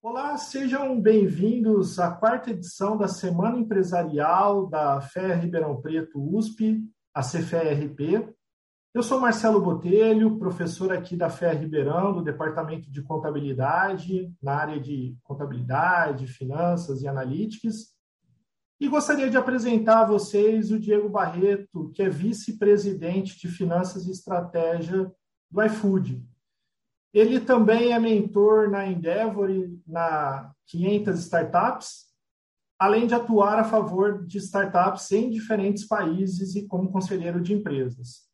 Olá, sejam bem-vindos à quarta edição da Semana Empresarial da FEA Ribeirão Preto USP, a CFERP. Eu sou Marcelo Botelho, professor aqui da FEA Ribeirão, do Departamento de Contabilidade, na área de Contabilidade, Finanças e Analytics. E gostaria de apresentar a vocês o Diego Barreto, que é vice-presidente de Finanças e Estratégia do iFood. Ele também é mentor na Endeavor e na 500 Startups, além de atuar a favor de startups em diferentes países e como conselheiro de empresas.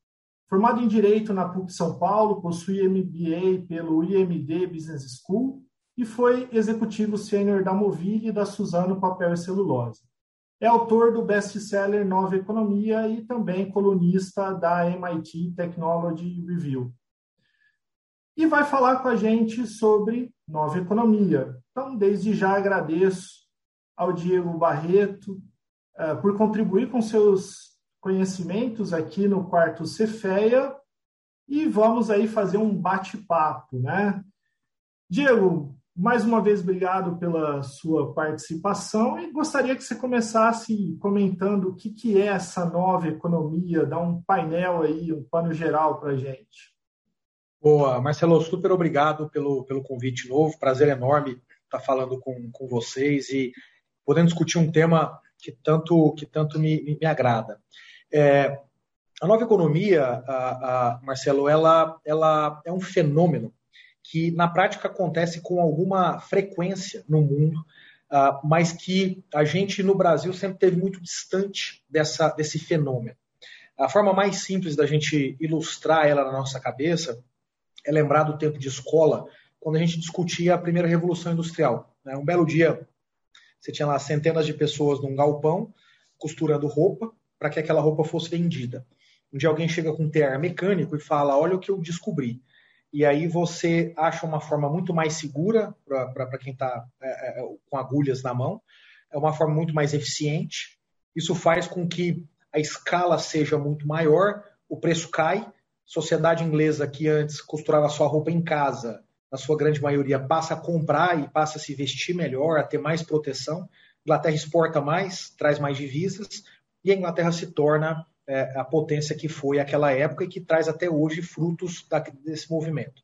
Formado em Direito na PUC São Paulo, possui MBA pelo IMD Business School e foi executivo sênior da Movile e da Suzano Papel e Celulose. É autor do best-seller Nova Economia e também colunista da MIT Technology Review e vai falar com a gente sobre nova economia. Então, desde já agradeço ao Diego Barreto uh, por contribuir com seus conhecimentos aqui no quarto Cefeia e vamos aí fazer um bate-papo, né? Diego, mais uma vez obrigado pela sua participação e gostaria que você começasse comentando o que, que é essa nova economia, dar um painel aí, um pano geral para a gente. Boa, Marcelo, super obrigado pelo, pelo convite novo. Prazer enorme estar falando com, com vocês e podendo discutir um tema que tanto, que tanto me, me agrada. É, a nova economia, a, a, Marcelo, ela, ela é um fenômeno que na prática acontece com alguma frequência no mundo, uh, mas que a gente no Brasil sempre teve muito distante dessa, desse fenômeno. A forma mais simples da gente ilustrar ela na nossa cabeça é lembrar do tempo de escola, quando a gente discutia a primeira revolução industrial. Né? Um belo dia, você tinha lá centenas de pessoas num galpão costurando roupa para que aquela roupa fosse vendida. Um dia alguém chega com um tear mecânico e fala: Olha o que eu descobri. E aí você acha uma forma muito mais segura para quem está é, é, com agulhas na mão, é uma forma muito mais eficiente. Isso faz com que a escala seja muito maior, o preço cai sociedade inglesa que antes costurava sua roupa em casa, na sua grande maioria, passa a comprar e passa a se vestir melhor, a ter mais proteção. A Inglaterra exporta mais, traz mais divisas, e a Inglaterra se torna é, a potência que foi aquela época e que traz até hoje frutos da, desse movimento.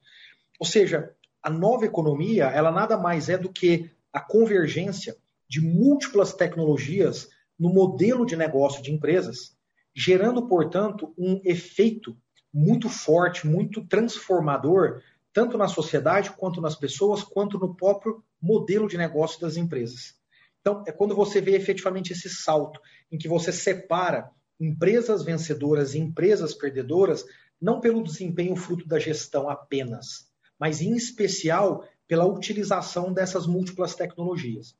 Ou seja, a nova economia, ela nada mais é do que a convergência de múltiplas tecnologias no modelo de negócio de empresas, gerando, portanto, um efeito muito forte, muito transformador, tanto na sociedade, quanto nas pessoas, quanto no próprio modelo de negócio das empresas. Então, é quando você vê efetivamente esse salto, em que você separa empresas vencedoras e empresas perdedoras, não pelo desempenho fruto da gestão apenas, mas em especial pela utilização dessas múltiplas tecnologias.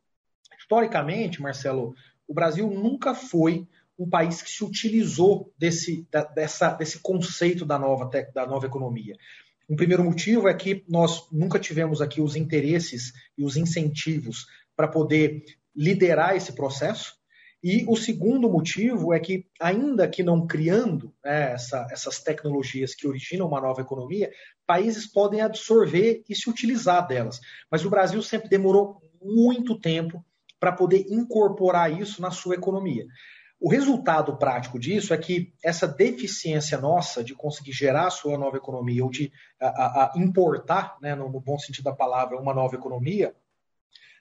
Historicamente, Marcelo, o Brasil nunca foi um país que se utilizou desse, da, dessa, desse conceito da nova, da nova economia. Um primeiro motivo é que nós nunca tivemos aqui os interesses e os incentivos para poder liderar esse processo. E o segundo motivo é que, ainda que não criando né, essa, essas tecnologias que originam uma nova economia, países podem absorver e se utilizar delas. Mas o Brasil sempre demorou muito tempo para poder incorporar isso na sua economia. O resultado prático disso é que essa deficiência nossa de conseguir gerar a sua nova economia ou de a, a importar, né, no, no, bom sentido da palavra, uma nova economia,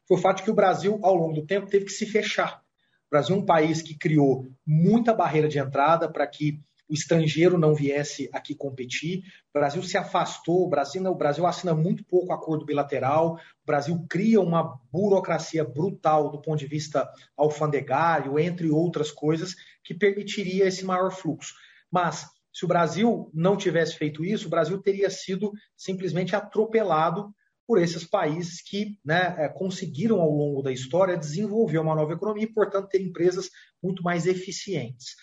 foi o fato de que o Brasil, ao longo do tempo, teve que se fechar. O Brasil é um país que criou muita barreira de entrada para que o estrangeiro não viesse aqui competir. O Brasil se afastou, o Brasil, o Brasil assina muito pouco acordo bilateral, o Brasil cria uma burocracia brutal do ponto de vista alfandegário, entre outras coisas, que permitiria esse maior fluxo. Mas se o Brasil não tivesse feito isso, o Brasil teria sido simplesmente atropelado por esses países que né, é, conseguiram, ao longo da história, desenvolver uma nova economia e, portanto, ter empresas muito mais eficientes.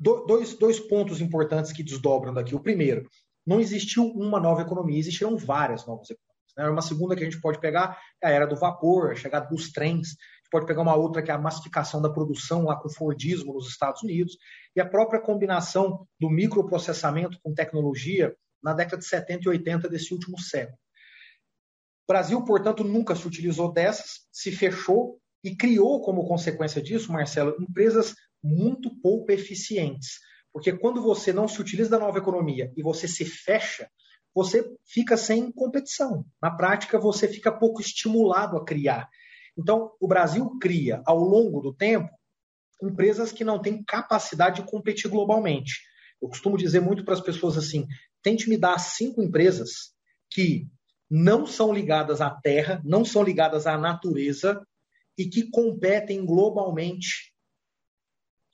É, dois, dois pontos importantes que desdobram daqui. O primeiro, não existiu uma nova economia, existiram várias novas economias. Né? Uma segunda que a gente pode pegar é a era do vapor, a chegada dos trens. A gente pode pegar uma outra que é a massificação da produção lá com o Fordismo nos Estados Unidos e a própria combinação do microprocessamento com tecnologia na década de 70 e 80 desse último século. Brasil, portanto, nunca se utilizou dessas, se fechou e criou como consequência disso, Marcelo, empresas muito pouco eficientes. Porque quando você não se utiliza da nova economia e você se fecha, você fica sem competição. Na prática, você fica pouco estimulado a criar. Então, o Brasil cria, ao longo do tempo, empresas que não têm capacidade de competir globalmente. Eu costumo dizer muito para as pessoas assim: tente me dar cinco empresas que não são ligadas à terra, não são ligadas à natureza e que competem globalmente.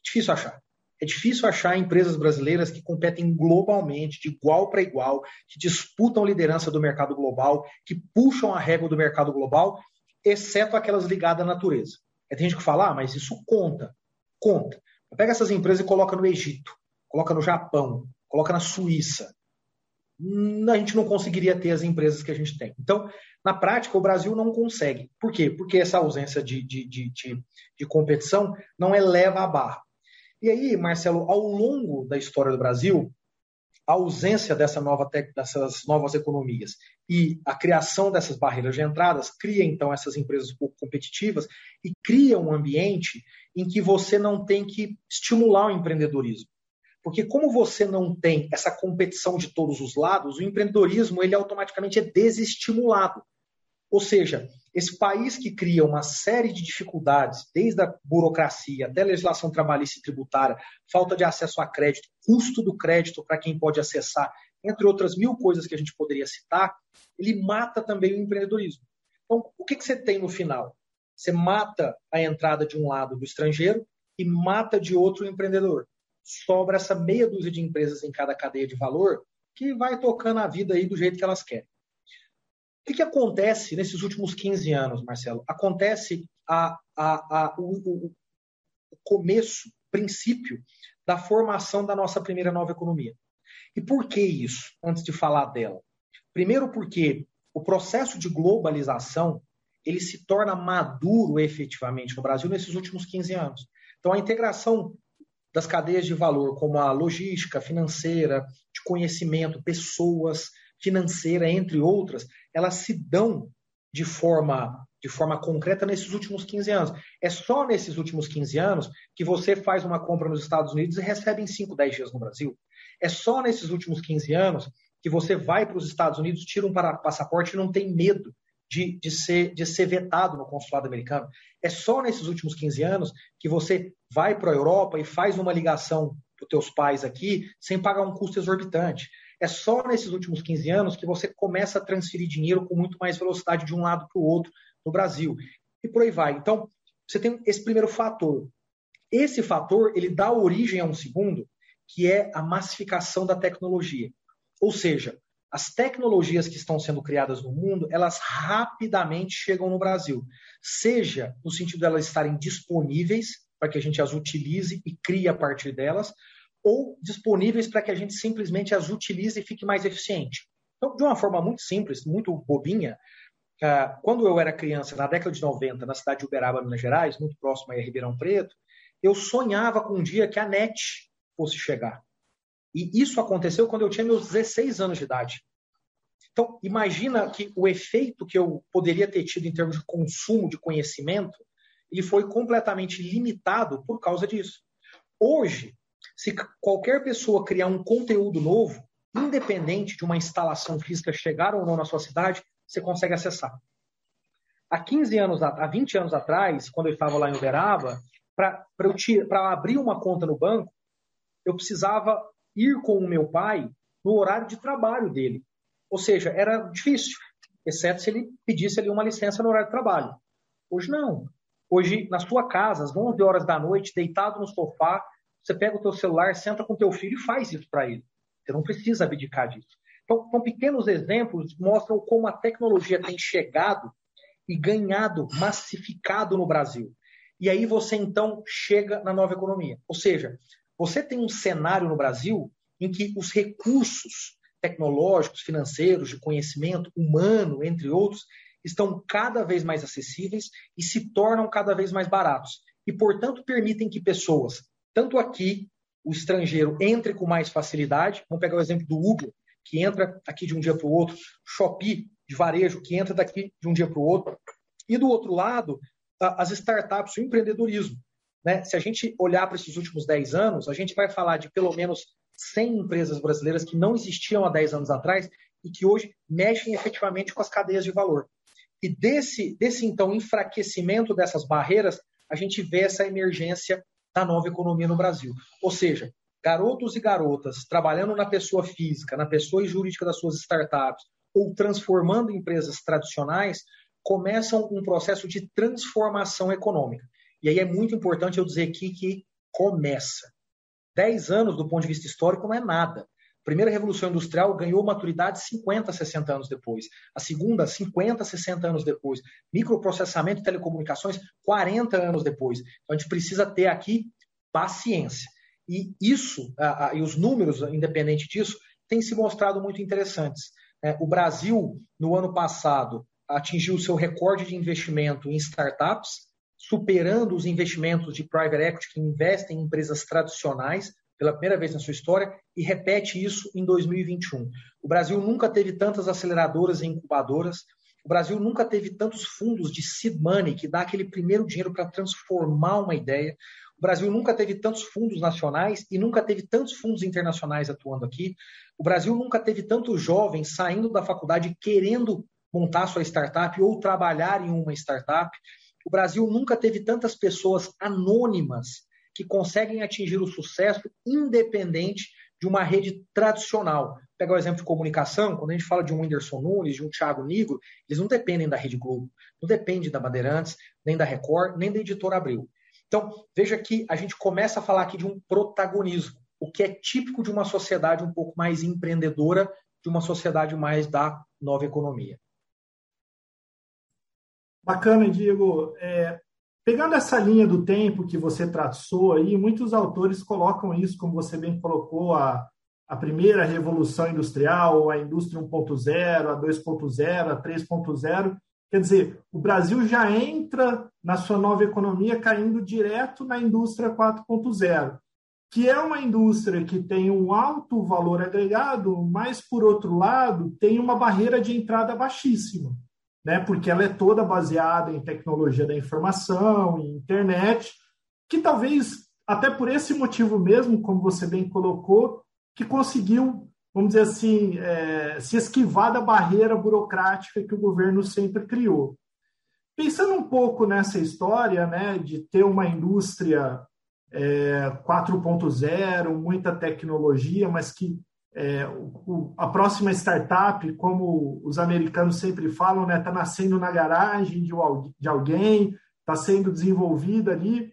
Difícil achar. É difícil achar empresas brasileiras que competem globalmente, de igual para igual, que disputam liderança do mercado global, que puxam a régua do mercado global, exceto aquelas ligadas à natureza. É, tem gente que fala, ah, mas isso conta. Conta. Pega essas empresas e coloca no Egito, coloca no Japão, coloca na Suíça. Hum, a gente não conseguiria ter as empresas que a gente tem. Então, na prática, o Brasil não consegue. Por quê? Porque essa ausência de, de, de, de, de competição não eleva a barra. E aí, Marcelo, ao longo da história do Brasil, a ausência dessa nova dessas novas economias e a criação dessas barreiras de entradas cria então essas empresas pouco competitivas e cria um ambiente em que você não tem que estimular o empreendedorismo. Porque como você não tem essa competição de todos os lados, o empreendedorismo ele automaticamente é desestimulado. Ou seja, esse país que cria uma série de dificuldades, desde a burocracia até a legislação trabalhista e tributária, falta de acesso a crédito, custo do crédito para quem pode acessar, entre outras mil coisas que a gente poderia citar, ele mata também o empreendedorismo. Então, o que, que você tem no final? Você mata a entrada de um lado do estrangeiro e mata de outro o empreendedor. Sobra essa meia dúzia de empresas em cada cadeia de valor que vai tocando a vida aí do jeito que elas querem. O que, que acontece nesses últimos 15 anos, Marcelo? Acontece a, a, a, o, o, começo, princípio da formação da nossa primeira nova economia. E por que isso, antes de falar dela? Primeiro porque o processo de globalização ele se torna maduro efetivamente no Brasil nesses últimos 15 anos. Então, a integração das cadeias de valor, como a logística, financeira, de conhecimento, pessoas, financeira, entre outras, elas se dão de forma de forma concreta nesses últimos 15 anos. É só nesses últimos 15 anos que você faz uma compra nos Estados Unidos e recebe em 5, 10 dias no Brasil. É só nesses últimos 15 anos que você vai para os Estados Unidos, tira um passaporte e não tem medo de, de, ser, de ser vetado no consulado americano. É só nesses últimos 15 anos que você vai para a Europa e faz uma ligação para os teus pais aqui sem pagar um custo exorbitante. É só nesses últimos 15 anos que você começa a transferir dinheiro com muito mais velocidade de um lado para o outro no Brasil. E por aí vai. Então, você tem esse primeiro fator. Esse fator, ele dá origem a um segundo, que é a massificação da tecnologia. Ou seja, as tecnologias que estão sendo criadas no mundo, elas rapidamente chegam no Brasil. Seja no sentido delas de estarem disponíveis para que a gente as utilize e crie a partir delas, ou disponíveis para que a gente simplesmente as utilize e fique mais eficiente. Então, de uma forma muito simples, muito bobinha, ah, quando eu era criança, na década de 90, na cidade de Uberaba, Minas Gerais, muito próximo a Ribeirão Preto, eu sonhava com um dia que a NET fosse chegar. E isso aconteceu quando eu tinha meus 16 anos de idade. Então, imagina que o efeito que eu poderia ter tido em termos de consumo de conhecimento, ele foi completamente limitado por causa disso. Hoje, se qualquer pessoa criar um conteúdo novo, independente de uma instalação física chegar ou não na sua cidade, você consegue acessar. Há 15 anos, há 20 anos atrás, quando eu estava lá em Uberaba, para abrir uma conta no banco, eu precisava ir com o meu pai no horário de trabalho dele. Ou seja, era difícil, exceto se ele pedisse ali uma licença no horário de trabalho. Hoje não. Hoje, na sua casa, às 11 horas da noite, deitado no sofá, você pega o teu celular, senta com teu filho e faz isso para ele. Você não precisa abdicar disso. Então, então, pequenos exemplos mostram como a tecnologia tem chegado e ganhado, massificado no Brasil. E aí você então chega na nova economia. Ou seja, você tem um cenário no Brasil em que os recursos tecnológicos, financeiros, de conhecimento humano, entre outros, estão cada vez mais acessíveis e se tornam cada vez mais baratos. E, portanto, permitem que pessoas tanto aqui o estrangeiro entre com mais facilidade. Vamos pegar o exemplo do Uber, que entra aqui de um dia para o outro, Shopee de varejo que entra daqui de um dia para o outro. E do outro lado, as startups, o empreendedorismo. Né? Se a gente olhar para esses últimos 10 anos, a gente vai falar de pelo menos 100 empresas brasileiras que não existiam há 10 anos atrás e que hoje mexem efetivamente com as cadeias de valor. E desse, desse então enfraquecimento dessas barreiras, a gente vê essa emergência da nova economia no Brasil. Ou seja, garotos e garotas trabalhando na pessoa física, na pessoa jurídica das suas startups, ou transformando empresas tradicionais, começam um processo de transformação econômica. E aí é muito importante eu dizer aqui que começa. Dez anos, do ponto de vista histórico, não é nada. Primeira revolução industrial ganhou maturidade 50, 60 anos depois. A segunda, 50, 60 anos depois. Microprocessamento e telecomunicações, 40 anos depois. Então a gente precisa ter aqui paciência. E isso, e os números, independente disso, têm se mostrado muito interessantes. É, o Brasil, no ano passado, atingiu seu recorde de investimento em startups, superando os investimentos de private equity que investem em empresas tradicionais pela primeira vez na sua história e repete isso em 2021. O Brasil nunca teve tantas aceleradoras e incubadoras. O Brasil nunca teve tantos fundos de seed money que dá aquele primeiro dinheiro para transformar uma ideia. O Brasil nunca teve tantos fundos nacionais e nunca teve tantos fundos internacionais atuando aqui. O Brasil nunca teve tantos jovens saindo da faculdade querendo montar sua startup ou trabalhar em uma startup. O Brasil nunca teve tantas pessoas anônimas que conseguem atingir o sucesso independente de uma rede tradicional. Pegar o exemplo de comunicação, quando a gente fala de um Whindersson Nunes, de um Thiago Nigro, eles não dependem da Rede Globo, não dependem da Bandeirantes, nem da Record, nem da Editora Abril. Então, veja que a gente começa a falar aqui de um protagonismo, o que é típico de uma sociedade um pouco mais empreendedora, de uma sociedade mais da nova economia. Bacana, Diego. É, pegando essa linha do tempo que você traçou aí, muitos autores colocam isso, como você bem colocou, a, a primeira revolução industrial, a indústria 1.0, a 2.0, a 3.0. Quer dizer, o Brasil já entra na sua nova economia caindo direto na indústria 4.0, que é uma indústria que tem um alto valor agregado, mas, por outro lado, tem uma barreira de entrada baixíssima né? Porque ela é toda baseada em tecnologia da informação, em internet, que talvez até por esse motivo mesmo, como você bem colocou, que conseguiu, vamos dizer assim, é, se esquivar da barreira burocrática que o governo sempre criou. Pensando um pouco nessa história, né, de ter uma indústria é, 4.0, muita tecnologia, mas que é, o, a próxima startup, como os americanos sempre falam, está né, tá nascendo na garagem de, de alguém, está sendo desenvolvida ali.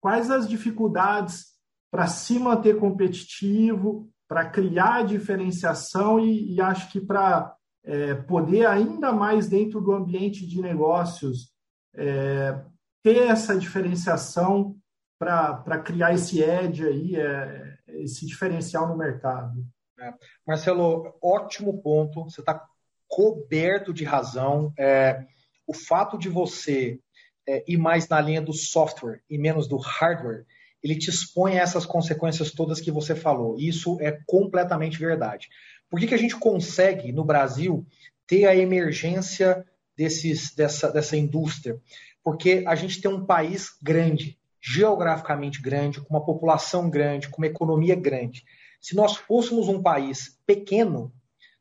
Quais as dificuldades para se manter competitivo, para criar diferenciação e, e acho que para é, poder ainda mais dentro do ambiente de negócios é, ter essa diferenciação para criar esse edge aí, é, esse diferencial no mercado. É. Marcelo, ótimo ponto. Você está coberto de razão. É, o fato de você é, ir mais na linha do software e menos do hardware, ele te expõe a essas consequências todas que você falou. Isso é completamente verdade. Por que, que a gente consegue, no Brasil, ter a emergência desses, dessa, dessa indústria? Porque a gente tem um país grande, geograficamente grande, com uma população grande, com uma economia grande. Se nós fôssemos um país pequeno,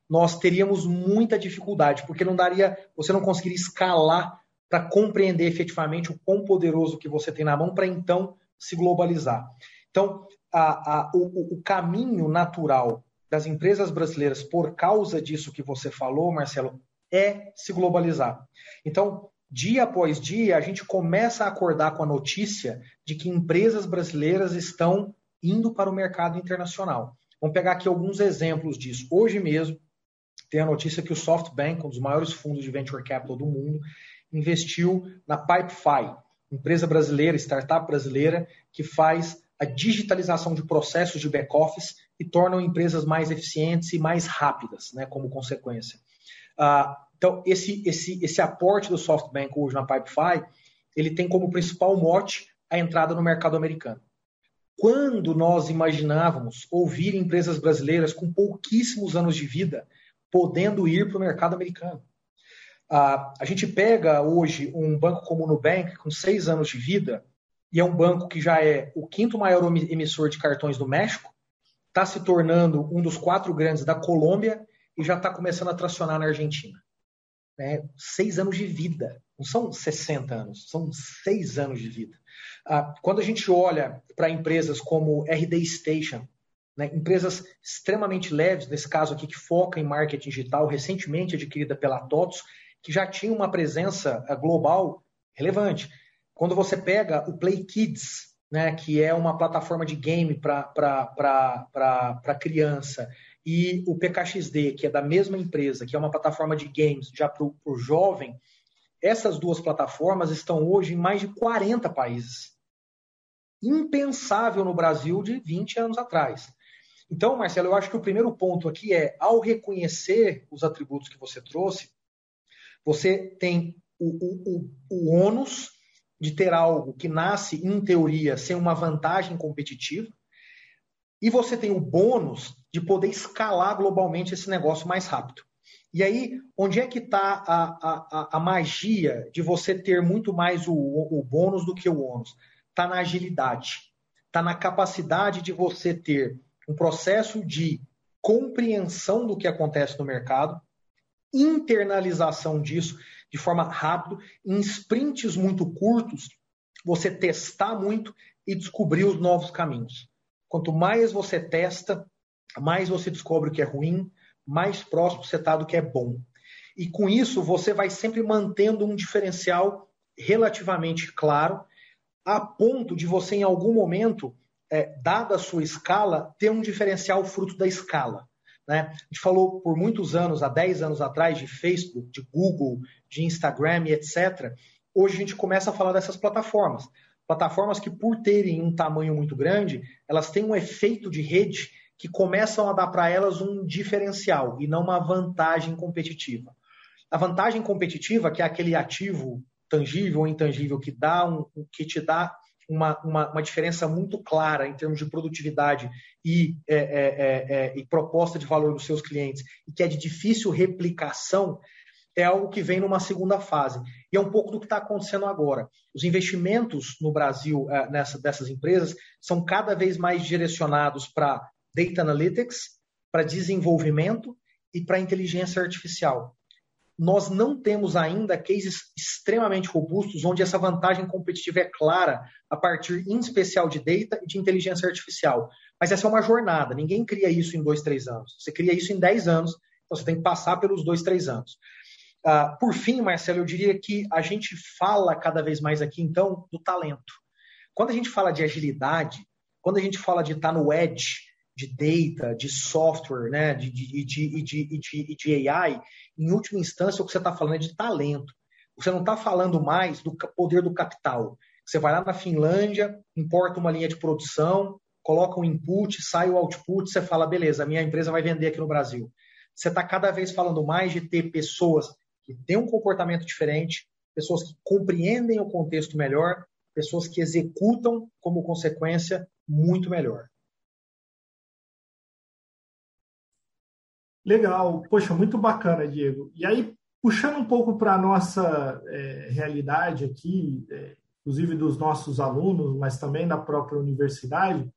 nós teríamos muita dificuldade, porque não daria, você não conseguiria escalar para compreender efetivamente o quão poderoso que você tem na mão para então se globalizar. Então, a, a, o, o caminho natural das empresas brasileiras, por causa disso que você falou, Marcelo, é se globalizar. Então, dia após dia, a gente começa a acordar com a notícia de que empresas brasileiras estão indo para o mercado internacional. Vamos pegar aqui alguns exemplos disso. Hoje mesmo, tem a notícia que o SoftBank, um dos maiores fundos de venture capital do mundo, investiu na Pipefy, empresa brasileira, startup brasileira, que faz a digitalização de processos de back-office e tornam empresas mais eficientes e mais rápidas, né, como consequência. Uh, então, esse, esse, esse aporte do SoftBank hoje na Pipefy, ele tem como principal mote a entrada no mercado americano. Quando nós imaginávamos ouvir empresas brasileiras com pouquíssimos anos de vida podendo ir para o mercado americano. Ah, a gente pega hoje um banco como o Nubank, com seis anos de vida, e é um banco que já é o quinto maior emissor de cartões do México, está se tornando um dos quatro grandes da Colômbia e já está começando a tracionar na Argentina. É, seis anos de vida, não são 60 anos, são seis anos de vida. Ah, quando a gente olha para empresas como RD Station, né, empresas extremamente leves, nesse caso aqui, que foca em marketing digital, recentemente adquirida pela TOTS, que já tinha uma presença ah, global relevante. Quando você pega o Play Kids, né, que é uma plataforma de game para criança, e o PKXD, que é da mesma empresa, que é uma plataforma de games já para o jovem, essas duas plataformas estão hoje em mais de 40 países. Impensável no Brasil de 20 anos atrás. Então, Marcelo, eu acho que o primeiro ponto aqui é, ao reconhecer os atributos que você trouxe, você tem o, o, o, ônus de ter algo que nasce, em teoria, sem uma vantagem competitiva, e você tem o bônus de poder escalar globalmente esse negócio mais rápido. E aí, onde é que está a, a, a, magia de você ter muito mais o, o bônus do que o ônus? Está na agilidade. Está na capacidade de você ter um processo de compreensão do que acontece no mercado, internalização disso de forma rápida, em sprints muito curtos, você testar muito e descobrir os novos caminhos. Quanto mais você testa, mais você descobre o que é ruim, mais próximo você está do que é bom. E com isso, você vai sempre mantendo um diferencial relativamente claro, a ponto de você, em algum momento, é, dada a sua escala, ter um diferencial fruto da escala. Né? A gente falou por muitos anos, há 10 anos atrás, de Facebook, de Google, de Instagram e etc. Hoje a gente começa a falar dessas plataformas. Plataformas que, por terem um tamanho muito grande, elas têm um efeito de rede que começam a dar para elas um diferencial e não uma vantagem competitiva. A vantagem competitiva, que é aquele ativo tangível ou intangível que dá um, que te dá uma, uma, uma, diferença muito clara em termos de produtividade e, é, é, é, é, e proposta de valor dos seus clientes, e que é de difícil replicação, é algo que vem numa segunda fase. E é um pouco do que está acontecendo agora. Os investimentos no Brasil é, nessa, dessas empresas são cada vez mais direcionados para Data Analytics, para desenvolvimento e para inteligência artificial. Nós não temos ainda cases extremamente robustos onde essa vantagem competitiva é clara a partir, em especial, de data e de inteligência artificial. Mas essa é uma jornada. Ninguém cria isso em dois, três anos. Você cria isso em dez anos. Então você tem que passar pelos dois, três anos. Uh, por fim, Marcelo, eu diria que a gente fala cada vez mais aqui, então, do talento. Quando a gente fala de agilidade, quando a gente fala de estar no edge, de data, de software, né, de, de, de, de, AI, em última instância, o que você está falando é de talento. Você não está falando mais do poder do capital. Você vai lá na Finlândia, importa uma linha de produção, coloca um input, sai o output, você fala, beleza, minha empresa vai vender aqui no Brasil. Você está cada vez falando mais de ter pessoas que têm um comportamento diferente, pessoas que compreendem o contexto melhor, pessoas que executam como consequência muito melhor. Legal, poxa, muito bacana, Diego. E aí, puxando um pouco para a nossa é, realidade aqui, é, inclusive dos nossos alunos, mas também da própria universidade,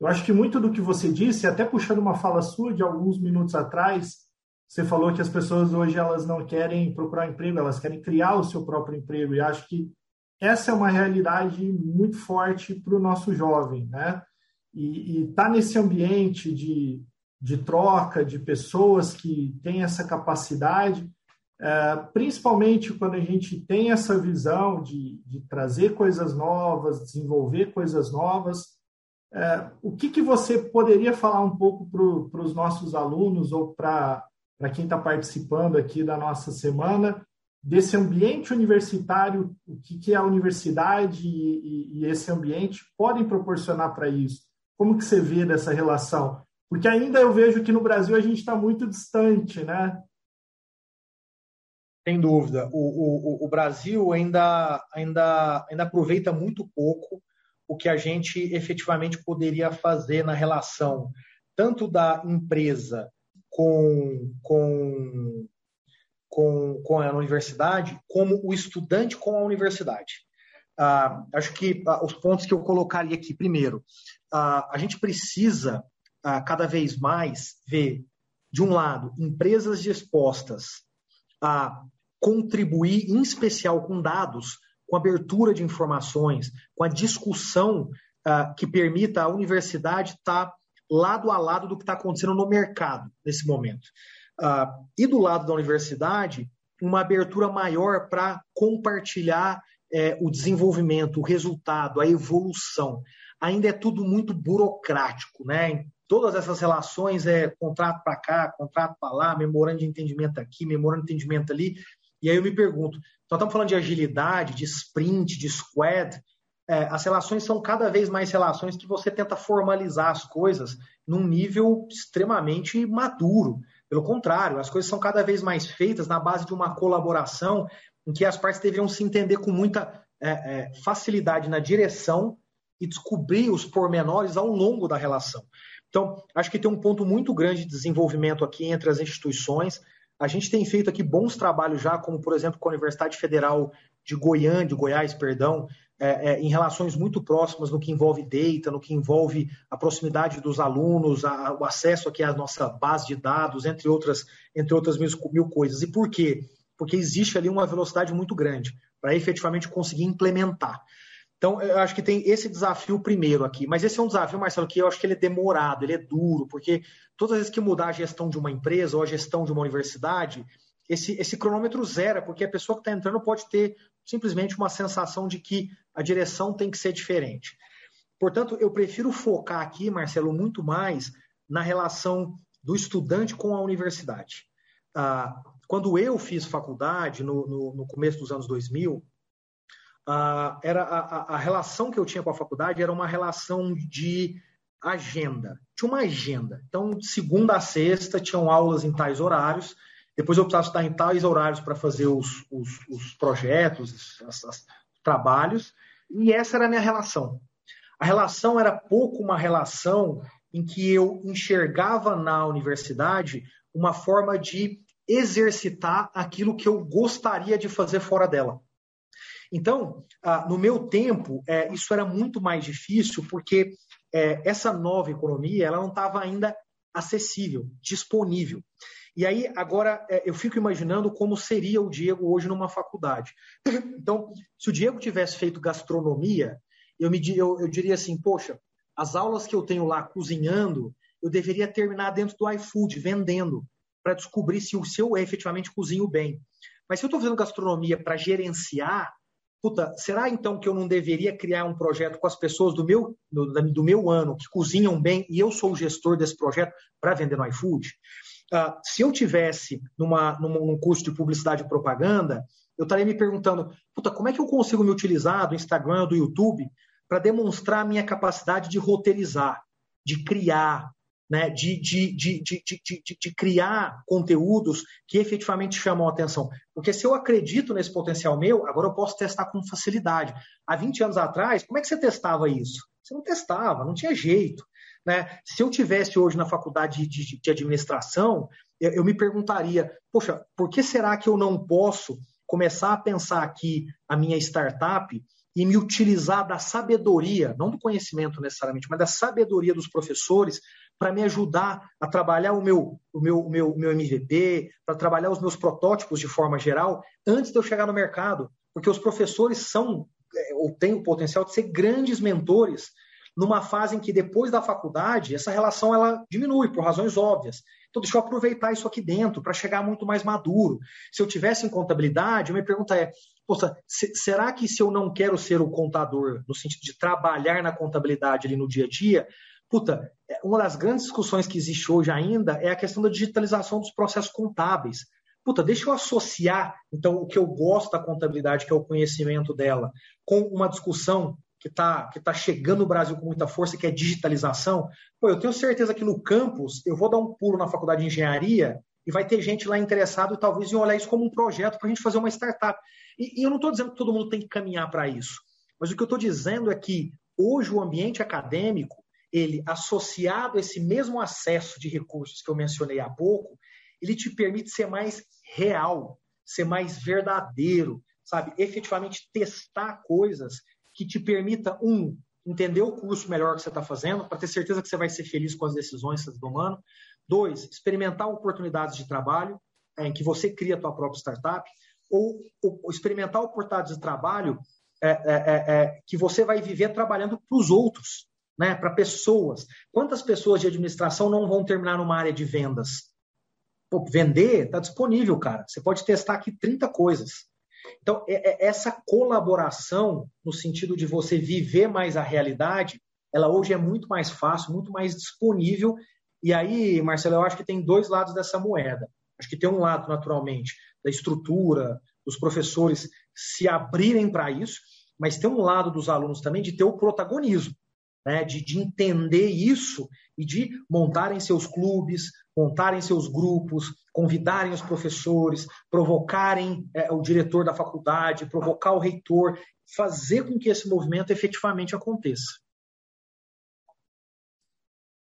eu acho que muito do que você disse, até puxando uma fala sua de alguns minutos atrás, você falou que as pessoas hoje elas não querem procurar emprego, elas querem criar o seu próprio emprego. E acho que essa é uma realidade muito forte para o nosso jovem, né? E estar tá nesse ambiente de de troca de pessoas que têm essa capacidade, é, principalmente quando a gente tem essa visão de, de trazer coisas novas, desenvolver coisas novas. É, o que, que você poderia falar um pouco para os nossos alunos ou para quem está participando aqui da nossa semana desse ambiente universitário, o que, que a universidade e, e, esse ambiente podem proporcionar para isso? Como que você vê dessa relação? Porque ainda eu vejo que no Brasil a gente está muito distante, né? Sem dúvida. O, o, o Brasil ainda, ainda, ainda aproveita muito pouco o que a gente efetivamente poderia fazer na relação tanto da empresa com, com, com, com a universidade como o estudante com a universidade. Uh, acho que uh, os pontos que eu colocaria aqui, primeiro, uh, a gente precisa cada vez mais ver, de um lado, empresas dispostas a contribuir, em especial com dados, com abertura de informações, com a discussão que permita a universidade estar tá lado a lado do que está acontecendo no mercado nesse momento. e do lado da universidade, uma abertura maior para compartilhar é, o desenvolvimento, o resultado, a evolução. Ainda é tudo muito burocrático, né? Todas essas relações é contrato para cá, contrato para lá, memorando de entendimento aqui, memorando de entendimento ali. E aí eu me pergunto, nós estamos falando de agilidade, de sprint, de squad. É, as relações são cada vez mais relações que você tenta formalizar as coisas num nível extremamente maduro. Pelo contrário, as coisas são cada vez mais feitas na base de uma colaboração em que as partes deveriam se entender com muita é, é, facilidade na direção e descobrir os pormenores ao longo da relação. Então, acho que tem um ponto muito grande de desenvolvimento aqui entre as instituições. A gente tem feito aqui bons trabalhos já, como por exemplo com a Universidade Federal de Goiânia, de Goiás, perdão, é, é, em relações muito próximas no que envolve data, no que envolve a proximidade dos alunos, a, o acesso aqui à nossa base de dados, entre outras, entre outras mil, mil coisas. E por quê? porque existe ali uma velocidade muito grande para efetivamente conseguir implementar. Então, eu acho que tem esse desafio primeiro aqui. Mas esse é um desafio, Marcelo, que eu acho que ele é demorado, ele é duro, porque todas as vezes que mudar a gestão de uma empresa ou a gestão de uma universidade, esse, esse cronômetro zera, porque a pessoa que está entrando pode ter simplesmente uma sensação de que a direção tem que ser diferente. Portanto, eu prefiro focar aqui, Marcelo, muito mais na relação do estudante com a universidade. Ah, quando eu fiz faculdade, no, no, no começo dos anos 2000, uh, era a, a, relação que eu tinha com a faculdade era uma relação de agenda. Tinha uma agenda. Então, segunda a sexta, tinham aulas em tais horários. Depois eu precisava estar em tais horários para fazer os, os, os projetos, os, os trabalhos. E essa era a minha relação. A relação era pouco uma relação em que eu enxergava na universidade uma forma de exercitar aquilo que eu gostaria de fazer fora dela. Então, no meu tempo, é, isso era muito mais difícil, porque é, essa nova economia ela não estava ainda acessível, disponível. E aí, agora, é, eu fico imaginando como seria o Diego hoje numa faculdade. Então, se o Diego tivesse feito gastronomia, eu, me, eu, eu diria assim, poxa, as aulas que eu tenho lá cozinhando, eu deveria terminar dentro do iFood, vendendo para descobrir se, se eu efetivamente cozinho bem. Mas se eu estou fazendo gastronomia para gerenciar, puta, será então que eu não deveria criar um projeto com as pessoas do meu, do, do meu ano que cozinham bem e eu sou o gestor desse projeto para vender no iFood? Uh, se eu tivesse numa, num curso de publicidade e propaganda, eu estaria me perguntando, puta, como é que eu consigo me utilizar do Instagram, do YouTube, para demonstrar minha capacidade de roteirizar, de criar, né, de, de, de, de, de, criar conteúdos que efetivamente chamam a atenção. Porque se eu acredito nesse potencial meu, agora eu posso testar com facilidade. Há 20 anos atrás, como é que você testava isso? Você não testava, não tinha jeito. Né? Se eu tivesse hoje na faculdade de, de administração, eu, eu me perguntaria, poxa, por que será que eu não posso começar a pensar aqui a minha startup e me utilizar da sabedoria, não do conhecimento necessariamente, mas da sabedoria dos professores para me ajudar a trabalhar o meu, o meu, o meu, o meu MVP, para trabalhar os meus protótipos de forma geral, antes de eu chegar no mercado. Porque os professores são, é, ou têm o potencial de ser grandes mentores numa fase em que depois da faculdade essa relação ela diminui por razões óbvias. Então deixa eu aproveitar isso aqui dentro para chegar muito mais maduro. Se eu tivesse em contabilidade, a minha pergunta é: poxa, será que se eu não quero ser o contador no sentido de trabalhar na contabilidade ali no dia a dia, Puta, é, uma das grandes discussões que existe hoje ainda é a questão da digitalização dos processos contábeis. Puta, deixa eu associar, então, o que eu gosto da contabilidade, que é o conhecimento dela, com uma discussão que está que tá chegando no Brasil com muita força, que é digitalização. Pô, eu tenho certeza que no campus eu vou dar um pulo na faculdade de engenharia e vai ter gente lá interessada, talvez, em olhar isso como um projeto para a gente fazer uma startup. E, e eu não estou dizendo que todo mundo tem que caminhar para isso, mas o que eu estou dizendo é que hoje o ambiente acadêmico ele associado a esse mesmo acesso de recursos que eu mencionei há pouco, ele te permite ser mais real, ser mais verdadeiro, sabe? Efetivamente testar coisas que te permita, um, entender o curso melhor que você está fazendo, para ter certeza que você vai ser feliz com as decisões que você está tomando. Dois, experimentar oportunidades de trabalho, é, em que você cria a tua própria startup. Ou, ou experimentar oportunidades de trabalho é, é, é, é que você vai viver trabalhando para os outros, né, para pessoas. Quantas pessoas de administração não vão terminar numa área de vendas? Pô, vender está disponível, cara. Você pode testar aqui 30 coisas. Então, é, é, essa colaboração, no sentido de você viver mais a realidade, ela hoje é muito mais fácil, muito mais disponível. E aí, Marcelo, eu acho que tem dois lados dessa moeda. Acho que tem um lado, naturalmente, da estrutura, dos professores se abrirem para isso, mas tem um lado dos alunos também de ter o protagonismo né, de, de entender isso e de montarem seus clubes, montarem seus grupos, convidarem os professores, provocarem é, o diretor da faculdade, provocar o reitor, fazer com que esse movimento efetivamente aconteça.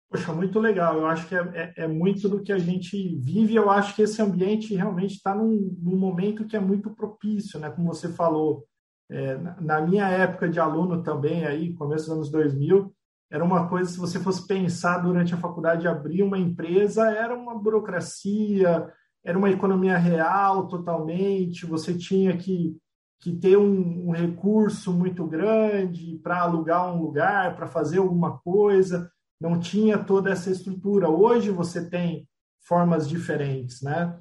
Poxa, muito legal. Eu acho que é, é, é, muito do que a gente vive. Eu acho que esse ambiente realmente está num, num, momento que é muito propício, né? Como você falou, é, na minha época de aluno também, aí, começo dos anos 2000, era uma coisa, se você fosse pensar durante a faculdade, abrir uma empresa, era uma burocracia, era uma economia real totalmente, você tinha que, que ter um, um recurso muito grande para alugar um lugar, para fazer alguma coisa, não tinha toda essa estrutura. Hoje você tem formas diferentes, né?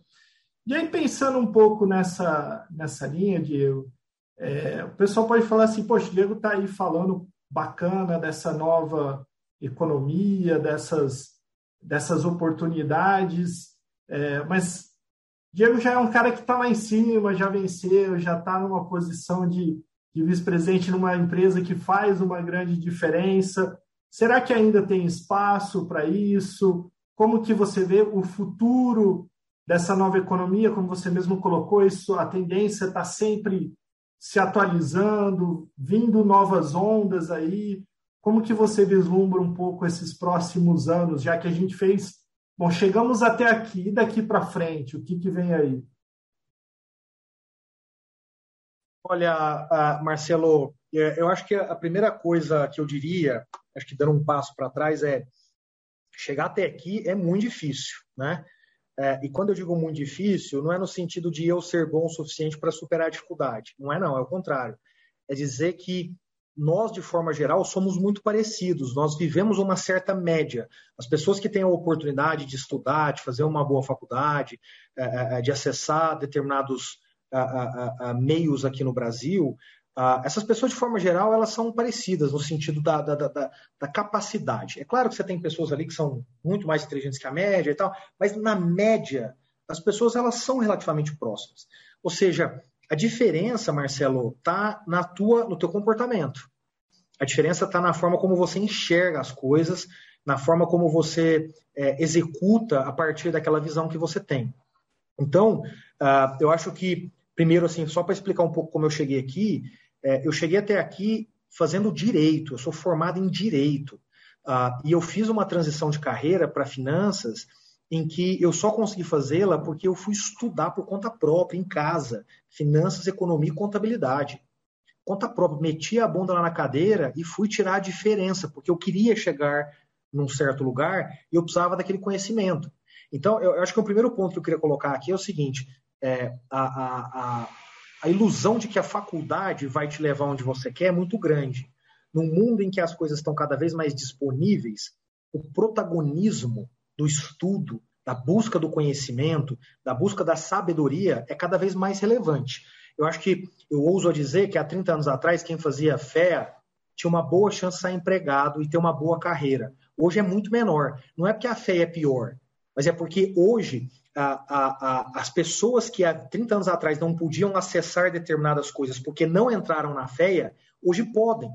E aí, pensando um pouco nessa, nessa linha, Diego, é, o pessoal pode falar assim, poxa, o Diego está aí falando bacana dessa nova economia, dessas, dessas oportunidades, é, mas Diego já é um cara que está lá em cima, já venceu, já está numa posição de, de vice-presidente numa empresa que faz uma grande diferença. Será que ainda tem espaço para isso? Como que você vê o futuro dessa nova economia? Como você mesmo colocou, isso a tendência está sempre se atualizando, vindo novas ondas aí. Como que você vislumbra um pouco esses próximos anos, já que a gente fez, bom, chegamos até aqui, e daqui para frente, o que, que vem aí? Olha, Marcelo, é, eu acho que a primeira coisa que eu diria, acho que dando um passo para trás, é chegar até aqui é muito difícil, né? É, e quando eu digo muito difícil, não é no sentido de eu ser bom o suficiente para superar a dificuldade. Não é, não, é o contrário. É dizer que nós, de forma geral, somos muito parecidos. Nós vivemos uma certa média. As pessoas que têm a oportunidade de estudar, de fazer uma boa faculdade, é, é, é de acessar determinados meios aqui no Brasil, Uh, essas pessoas, de forma geral, elas são parecidas no sentido da, da, da, da, capacidade. É claro que você tem pessoas ali que são muito mais inteligentes que a média e tal, mas na média, as pessoas elas são relativamente próximas. Ou seja, a diferença, Marcelo, está na tua, no teu comportamento. A diferença está na forma como você enxerga as coisas, na forma como você é, executa a partir daquela visão que você tem. Então, uh, eu acho que, primeiro, assim, só para explicar um pouco como eu cheguei aqui, é, eu cheguei até aqui fazendo direito, eu sou formado em direito. Uh, e eu fiz uma transição de carreira para finanças em que eu só consegui fazê-la porque eu fui estudar por conta própria, em casa, finanças, economia e contabilidade. Conta própria, meti a bunda lá na cadeira e fui tirar a diferença, porque eu queria chegar num certo lugar e eu precisava daquele conhecimento. Então, eu, eu acho que o primeiro ponto que eu queria colocar aqui é o seguinte: é, a, a, a a ilusão de que a faculdade vai te levar onde você quer é muito grande. Num mundo em que as coisas estão cada vez mais disponíveis, o protagonismo do estudo, da busca do conhecimento, da busca da sabedoria é cada vez mais relevante. Eu acho que eu ouso dizer que há 30 anos atrás, quem fazia fé tinha uma boa chance de ser empregado e ter uma boa carreira. Hoje é muito menor. Não é porque a fé é pior, mas é porque hoje a, a, as pessoas que há 30 anos atrás não podiam acessar determinadas coisas porque não entraram na FEA, hoje podem.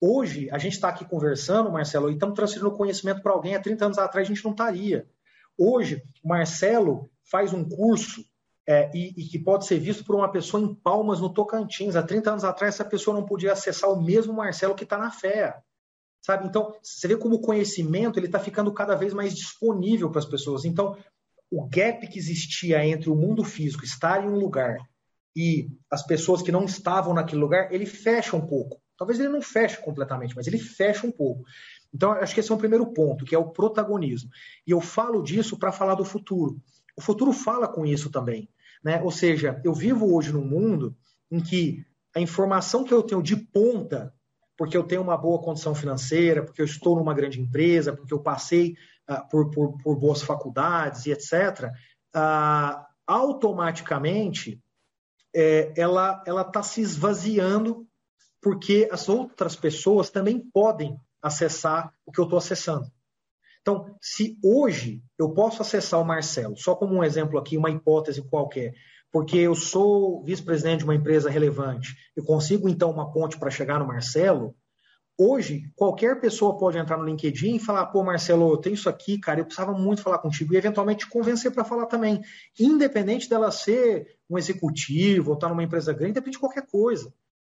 Hoje, a gente está aqui conversando, Marcelo, e estamos transferindo conhecimento para alguém. Há 30 anos atrás, a gente não estaria. Hoje, o Marcelo faz um curso é, e, e, que pode ser visto por uma pessoa em Palmas, no Tocantins. Há 30 anos atrás, essa pessoa não podia acessar o mesmo Marcelo que está na FEA. Sabe? Então, você vê como o conhecimento ele está ficando cada vez mais disponível para as pessoas. Então, o gap que existia entre o mundo físico, estar em um lugar, e as pessoas que não estavam naquele lugar, ele fecha um pouco. Talvez ele não feche completamente, mas ele fecha um pouco. Então, acho que esse é o primeiro ponto, que é o protagonismo. E eu falo disso para falar do futuro. O futuro fala com isso também. Né? Ou seja, eu vivo hoje num mundo em que a informação que eu tenho de ponta, porque eu tenho uma boa condição financeira, porque eu estou numa grande empresa, porque eu passei por, por, por, boas faculdades e etc., uh, automaticamente é, ela está se esvaziando porque as outras pessoas também podem acessar o que eu estou acessando. Então, se hoje eu posso acessar o Marcelo, só como um exemplo aqui, uma hipótese qualquer, porque eu sou vice-presidente de uma empresa relevante, eu consigo então uma ponte para chegar no Marcelo, hoje qualquer pessoa pode entrar no LinkedIn e falar, pô, Marcelo, eu tenho isso aqui, cara, eu precisava muito falar contigo, e eventualmente te convencer para falar também, independente dela ser um executivo ou estar tá numa empresa grande, independente de qualquer coisa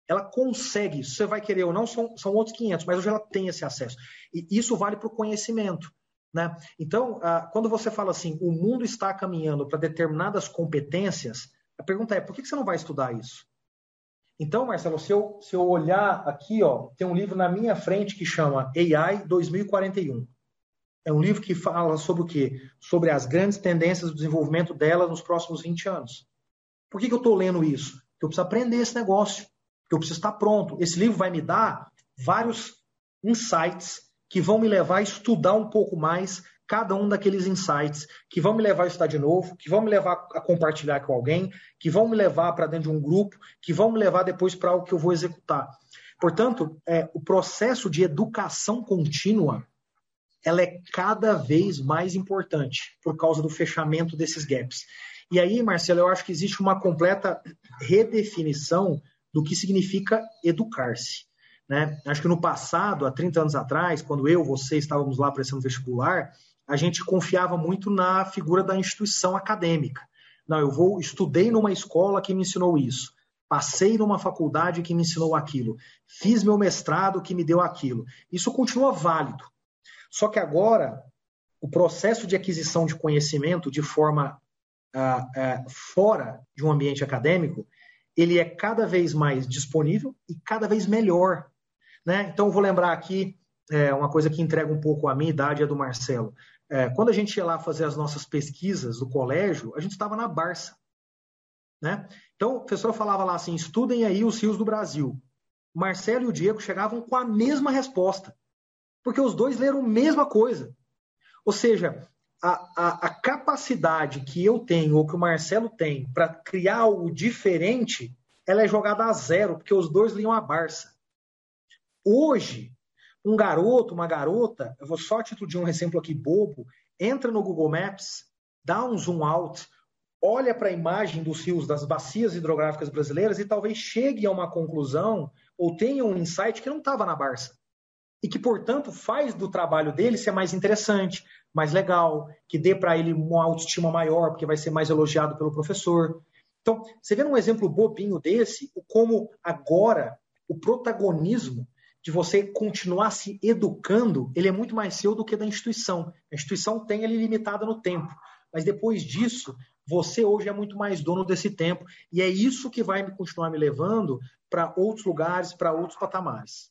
ela consegue, se você vai querer ou não, são, são outros 500, mas hoje ela tem esse acesso. E isso vale para o conhecimento. Né? Então, ah, quando você fala assim, o mundo está caminhando para determinadas competências, a pergunta é, por que você não vai estudar isso? Então, Marcelo, se eu, se eu olhar aqui, ó, tem um livro na minha frente que chama AI 2041. É um livro que fala sobre o quê? Sobre as grandes tendências do desenvolvimento dela nos próximos 20 anos. Por que, que eu estou lendo isso? Porque eu preciso aprender esse negócio eu preciso estar pronto. Esse livro vai me dar vários insights que vão me levar a estudar um pouco mais cada um daqueles insights, que vão me levar a estudar de novo, que vão me levar a compartilhar com alguém, que vão me levar para dentro de um grupo, que vão me levar depois para algo que eu vou executar. Portanto, é, o processo de educação contínua ela é cada vez mais importante por causa do fechamento desses gaps. E aí, Marcelo, eu acho que existe uma completa redefinição do que significa educar-se. Né? Acho que no passado, há 30 anos atrás, quando eu, você estávamos lá prestando vestibular, a gente confiava muito na figura da instituição acadêmica. Não, eu vou estudei numa escola que me ensinou isso, passei numa faculdade que me ensinou aquilo, fiz meu mestrado que me deu aquilo. Isso continua válido. Só que agora o processo de aquisição de conhecimento de forma uh, uh, fora de um ambiente acadêmico ele é cada vez mais disponível e cada vez melhor. Né? Então, vou lembrar aqui é, uma coisa que entrega um pouco a minha idade e a do Marcelo. É, quando a gente ia lá fazer as nossas pesquisas do colégio, a gente estava na Barça. Né? Então, o professor falava lá assim: estudem aí os rios do Brasil. Marcelo e o Diego chegavam com a mesma resposta, porque os dois leram a mesma coisa. Ou seja, a, a, a, capacidade que eu tenho, ou que o Marcelo tem, para criar algo diferente, ela é jogada a zero, porque os dois liam a Barça. Hoje, um garoto, uma garota, eu vou só título de um exemplo aqui bobo, entra no Google Maps, dá um zoom out, olha para a imagem dos rios, das bacias hidrográficas brasileiras e talvez chegue a uma conclusão ou tenha um insight que não estava na Barça. E que, portanto, faz do trabalho dele ser mais interessante, mais legal, que dê para ele uma autoestima maior, porque vai ser mais elogiado pelo professor. Então, você vê num exemplo bobinho desse, como agora o protagonismo de você continuar se educando, ele é muito mais seu do que da instituição. A instituição tem ele limitada no tempo, mas depois disso, você hoje é muito mais dono desse tempo, e é isso que vai continuar me levando para outros lugares, para outros patamares.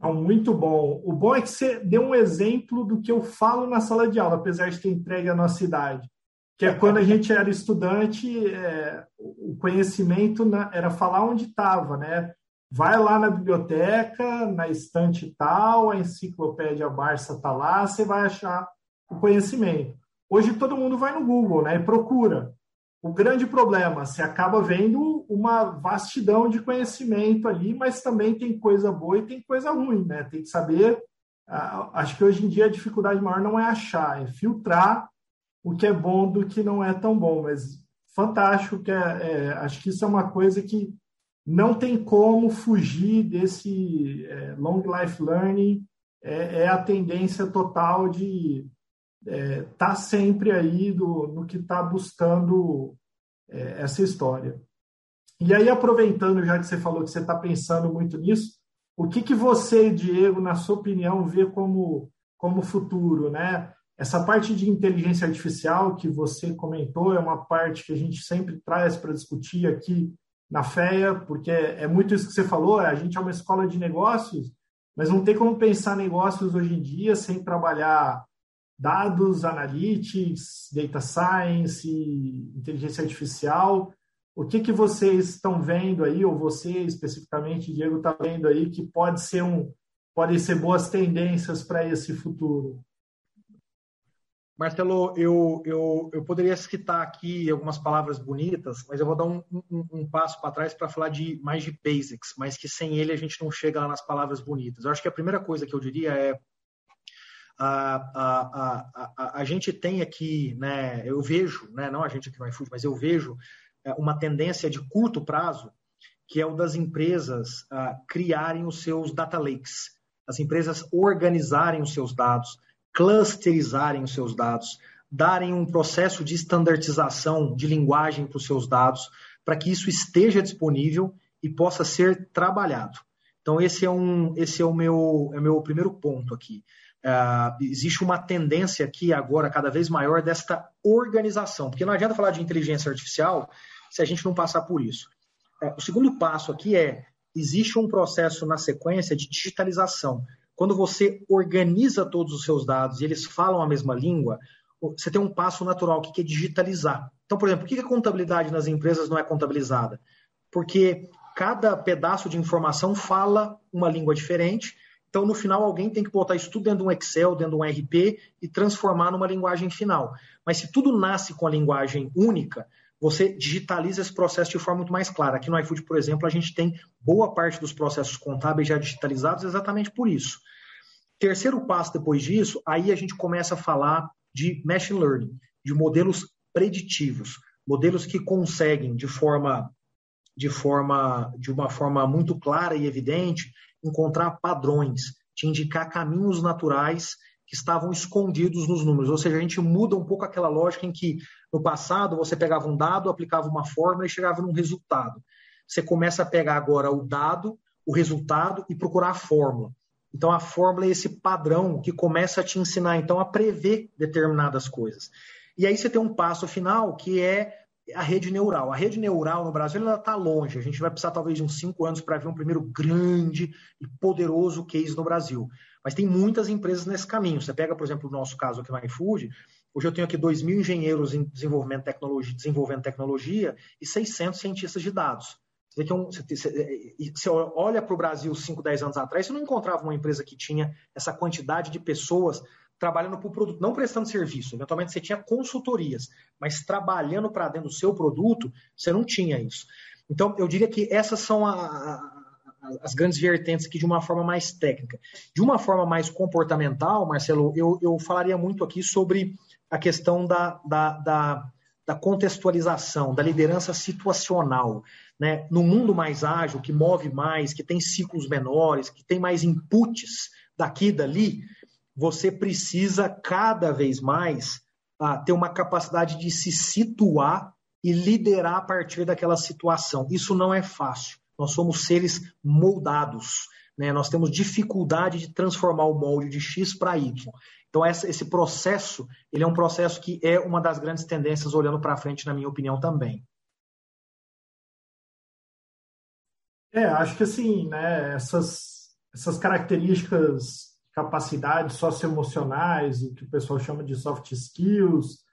Muito bom. O bom é que você deu um exemplo do que eu falo na sala de aula, apesar de ter entregue a nossa idade. Que é quando a gente era estudante, é, o conhecimento era falar onde estava, né? Vai lá na biblioteca, na estante tal, a enciclopédia Barça está lá, você vai achar o conhecimento. Hoje todo mundo vai no Google, né? E procura. O grande problema, você acaba vendo uma vastidão de conhecimento ali, mas também tem coisa boa e tem coisa ruim, né? Tem que saber. Acho que hoje em dia a dificuldade maior não é achar, é filtrar o que é bom do que não é tão bom. Mas fantástico, que é, é acho que isso é uma coisa que não tem como fugir desse é, long life learning. É, é, a tendência total de está é, tá sempre aí do, no que está buscando é, essa história. E aí, aproveitando, já que você falou que você está pensando muito nisso, o que, que você, Diego, na sua opinião, vê como, como futuro, né? Essa parte de inteligência artificial que você comentou é uma parte que a gente sempre traz para discutir aqui na FEA, porque é muito isso que você falou, a gente é uma escola de negócios, mas não tem como pensar negócios hoje em dia sem trabalhar dados, analytics, data science, inteligência artificial. O que, que vocês estão vendo aí, ou você especificamente, Diego, está vendo aí que pode ser um, podem ser boas tendências para esse futuro? Marcelo, eu, eu, eu poderia citar aqui algumas palavras bonitas, mas eu vou dar um, um, um passo para trás para falar de mais de basics, mas que sem ele a gente não chega lá nas palavras bonitas. Eu acho que a primeira coisa que eu diria é a, a, a, a, gente tem aqui, né, eu vejo, né, não a gente aqui no iFood, mas eu vejo é, uma tendência de curto prazo, que é o das empresas uh, criarem os seus data lakes, as empresas organizarem os seus dados, clusterizarem os seus dados, darem um processo de standardização de linguagem para os seus dados, para que isso esteja disponível e possa ser trabalhado. Então, esse é, um, esse é o meu, é meu primeiro ponto aqui. Uh, existe uma tendência aqui agora cada vez maior desta organização, porque não adianta falar de inteligência artificial se a gente não passar por isso. Uh, o segundo passo aqui é existe um processo na sequência de digitalização. Quando você organiza todos os seus dados e eles falam a mesma língua, você tem um passo natural que é digitalizar. Então, por exemplo, por que a contabilidade nas empresas não é contabilizada? Porque cada pedaço de informação fala uma língua diferente então, no final, alguém tem que botar isso tudo dentro de um Excel, dentro de um RP e transformar numa linguagem final. Mas se tudo nasce com a linguagem única, você digitaliza esse processo de forma muito mais clara. Aqui no iFood, por exemplo, a gente tem boa parte dos processos contábeis já digitalizados exatamente por isso. Terceiro passo depois disso, aí a gente começa a falar de machine learning, de modelos preditivos, modelos que conseguem de forma de forma de uma forma muito clara e evidente encontrar padrões, te indicar caminhos naturais que estavam escondidos nos números. Ou seja, a gente muda um pouco aquela lógica em que no passado você pegava um dado, aplicava uma fórmula e chegava num resultado. Você começa a pegar agora o dado, o resultado e procurar a fórmula. Então a fórmula é esse padrão que começa a te ensinar então a prever determinadas coisas. E aí você tem um passo final que é a rede neural. A rede neural no Brasil está longe. A gente vai precisar talvez de uns cinco anos para ver um primeiro grande e poderoso case no Brasil. Mas tem muitas empresas nesse caminho. Você pega, por exemplo, o nosso caso aqui no iFood. Hoje eu tenho aqui 2 mil engenheiros em desenvolvimento de tecnologia, desenvolvendo tecnologia e 600 cientistas de dados. Você, vê que é um, você, você olha para o Brasil 5, 10 anos atrás, você não encontrava uma empresa que tinha essa quantidade de pessoas trabalhando para o produto, não prestando serviço. Eventualmente você tinha consultorias, mas trabalhando para dentro do seu produto, você não tinha isso. Então, eu diria que essas são a, a, as grandes vertentes aqui de uma forma mais técnica. De uma forma mais comportamental, Marcelo, eu, eu falaria muito aqui sobre a questão da, da, da, da contextualização, da liderança situacional. Né? No mundo mais ágil, que move mais, que tem ciclos menores, que tem mais inputs daqui e dali, você precisa cada vez mais ah, ter uma capacidade de se situar e liderar a partir daquela situação. Isso não é fácil. Nós somos seres moldados. Né? Nós temos dificuldade de transformar o molde de X para Y. Então, essa, esse processo, ele é um processo que é uma das grandes tendências olhando para frente, na minha opinião, também. É, acho que assim, né, essas, essas características capacidades socioemocionais, o que o pessoal chama de soft skills,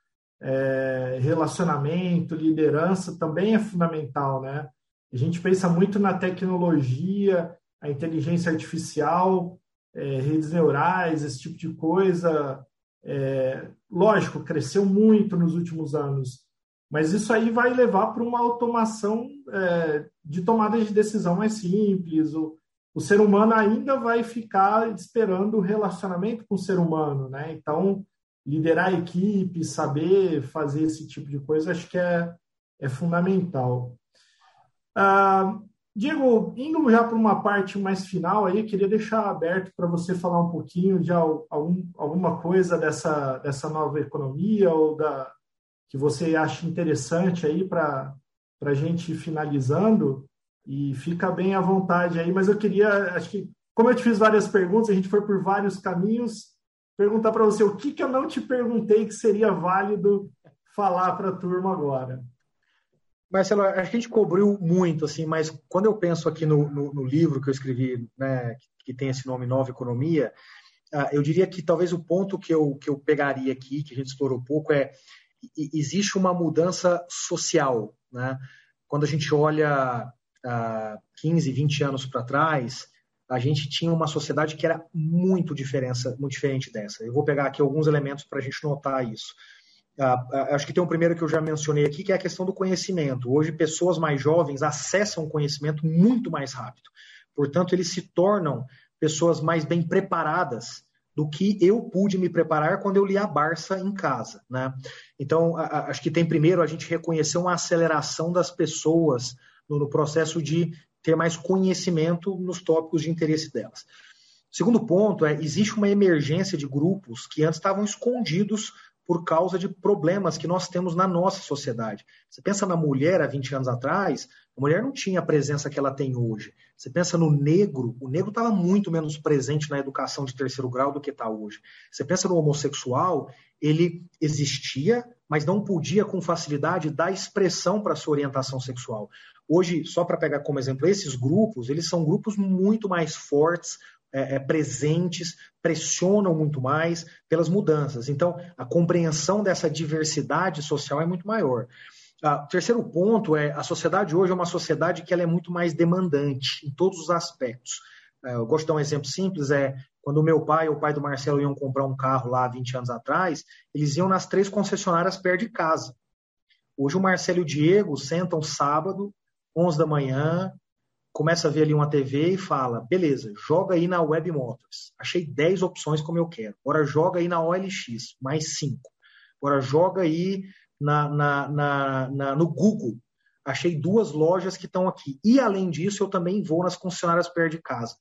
é, relacionamento, liderança, também é fundamental, né? A gente pensa muito na tecnologia, a inteligência artificial, é, redes neurais, esse tipo de coisa. É, lógico, cresceu muito nos últimos anos, mas isso aí vai levar para uma automação é, de tomada de decisão mais simples, o, o ser humano ainda vai ficar esperando o relacionamento com o ser humano, né? Então, liderar a equipe, saber fazer esse tipo de coisa, acho que é, é fundamental. Ah, Diego, indo já para uma parte mais final aí, queria deixar aberto para você falar um pouquinho de algum, alguma coisa dessa, dessa nova economia ou da que você acha interessante aí para a gente ir finalizando. E fica bem à vontade aí, mas eu queria, acho que, como eu te fiz várias perguntas, a gente foi por vários caminhos, perguntar para você o que, que eu não te perguntei que seria válido falar para a turma agora. Marcelo, a gente cobriu muito, assim, mas quando eu penso aqui no, no, no livro que eu escrevi, né, que tem esse nome Nova Economia, uh, eu diria que talvez o ponto que eu, que eu pegaria aqui, que a gente explorou pouco, é existe uma mudança social. Né? Quando a gente olha uh, 15, 20 anos para trás, a gente tinha uma sociedade que era muito, diferença, muito diferente dessa. Eu vou pegar aqui alguns elementos para a gente notar isso. Uh, acho que tem um primeiro que eu já mencionei aqui, que é a questão do conhecimento. Hoje, pessoas mais jovens acessam o conhecimento muito mais rápido. Portanto, eles se tornam pessoas mais bem preparadas do que eu pude me preparar quando eu li a Barça em casa. Né? Então, a, a, acho que tem primeiro a gente reconhecer uma aceleração das pessoas no, no, processo de ter mais conhecimento nos tópicos de interesse delas. Segundo ponto é, existe uma emergência de grupos que antes estavam escondidos por causa de problemas que nós temos na nossa sociedade. Você pensa na mulher há 20 anos atrás, a mulher não tinha a presença que ela tem hoje. Você pensa no negro, o negro estava muito menos presente na educação de terceiro grau do que está hoje. Você pensa no homossexual, ele existia, mas não podia com facilidade dar expressão para sua orientação sexual. Hoje, só para pegar como exemplo, esses grupos, eles são grupos muito mais fortes, é, é, presentes, pressionam muito mais pelas mudanças. Então, a compreensão dessa diversidade social é muito maior. Ah, o terceiro ponto é a sociedade hoje é uma sociedade que ela é muito mais demandante em todos os aspectos. Ah, eu gosto de dar um exemplo simples, é quando o meu pai e o pai do Marcelo iam comprar um carro lá 20 anos atrás, eles iam nas três concessionárias perto de casa. Hoje o Marcelo e o Diego sentam sábado, 11 da manhã, começa a ver ali uma TV e fala, beleza, joga aí na Web Motors. Achei 10 opções como eu quero. Agora joga aí na OLX, mais 5. Agora joga aí na, na, na, na, no Google. Achei duas lojas que estão aqui. E, além disso, eu também vou nas concessionárias perto de casa.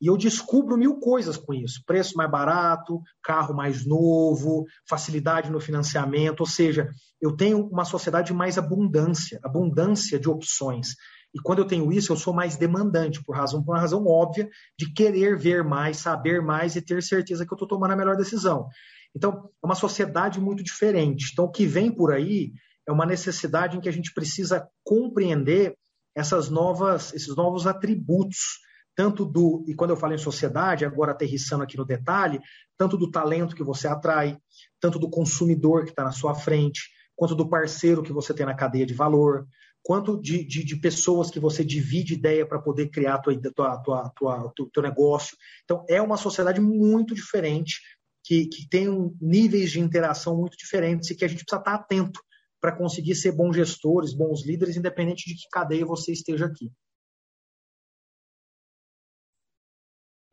E eu descubro mil coisas com isso: preço mais barato, carro mais novo, facilidade no financiamento. Ou seja, eu tenho uma sociedade de mais abundância, abundância de opções. E quando eu tenho isso, eu sou mais demandante, por, razão, por uma razão óbvia de querer ver mais, saber mais e ter certeza que eu estou tomando a melhor decisão. Então, é uma sociedade muito diferente. Então, o que vem por aí é uma necessidade em que a gente precisa compreender essas novas, esses novos atributos, tanto do, e quando eu falo em sociedade, agora aterrissando aqui no detalhe, tanto do talento que você atrai, tanto do consumidor que está na sua frente, quanto do parceiro que você tem na cadeia de valor, quanto de, de, de pessoas que você divide ideia para poder criar tua, tua, tua, tua, teu negócio. Então, é uma sociedade muito diferente que, que tem um, níveis de interação muito diferentes e que a gente precisa estar atento para conseguir ser bons gestores, bons líderes, independente de que cadeia você esteja aqui.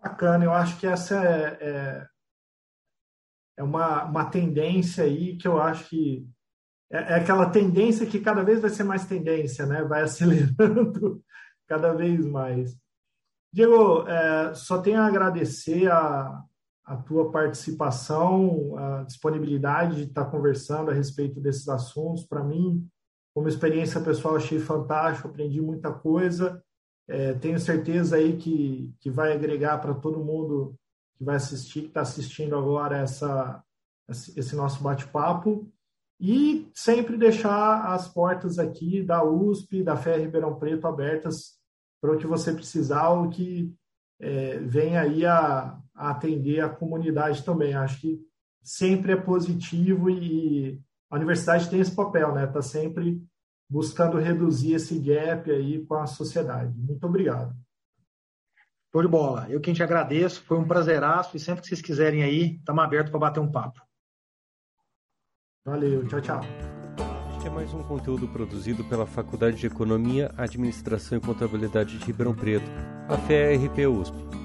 Bacana, eu acho que essa é, é, é uma, uma tendência aí que eu acho que é, é, aquela tendência que cada vez vai ser mais tendência, né? Vai acelerando cada vez mais. Diego, é, só tenho a agradecer a, a tua participação, a disponibilidade de estar conversando a respeito desses assuntos. Para mim, como experiência pessoal, achei fantástico, aprendi muita coisa. É, tenho certeza aí que, que vai agregar para todo mundo que vai assistir, que está assistindo agora essa, esse nosso bate-papo. E sempre deixar as portas aqui da USP, da FER Ribeirão Preto abertas para o que você precisar, o que é, vem aí a, a atender a comunidade também. Acho que sempre é positivo e a universidade tem esse papel, né? Está sempre buscando reduzir esse gap aí com a sociedade. Muito obrigado. Show de bola. Eu quem te agradeço, foi um prazeraço e sempre que vocês quiserem aí, estamos abertos para bater um papo. Valeu, tchau, tchau. Este é mais um conteúdo produzido pela Faculdade de Economia, Administração e Contabilidade de Ribeirão Preto, a FERP USP.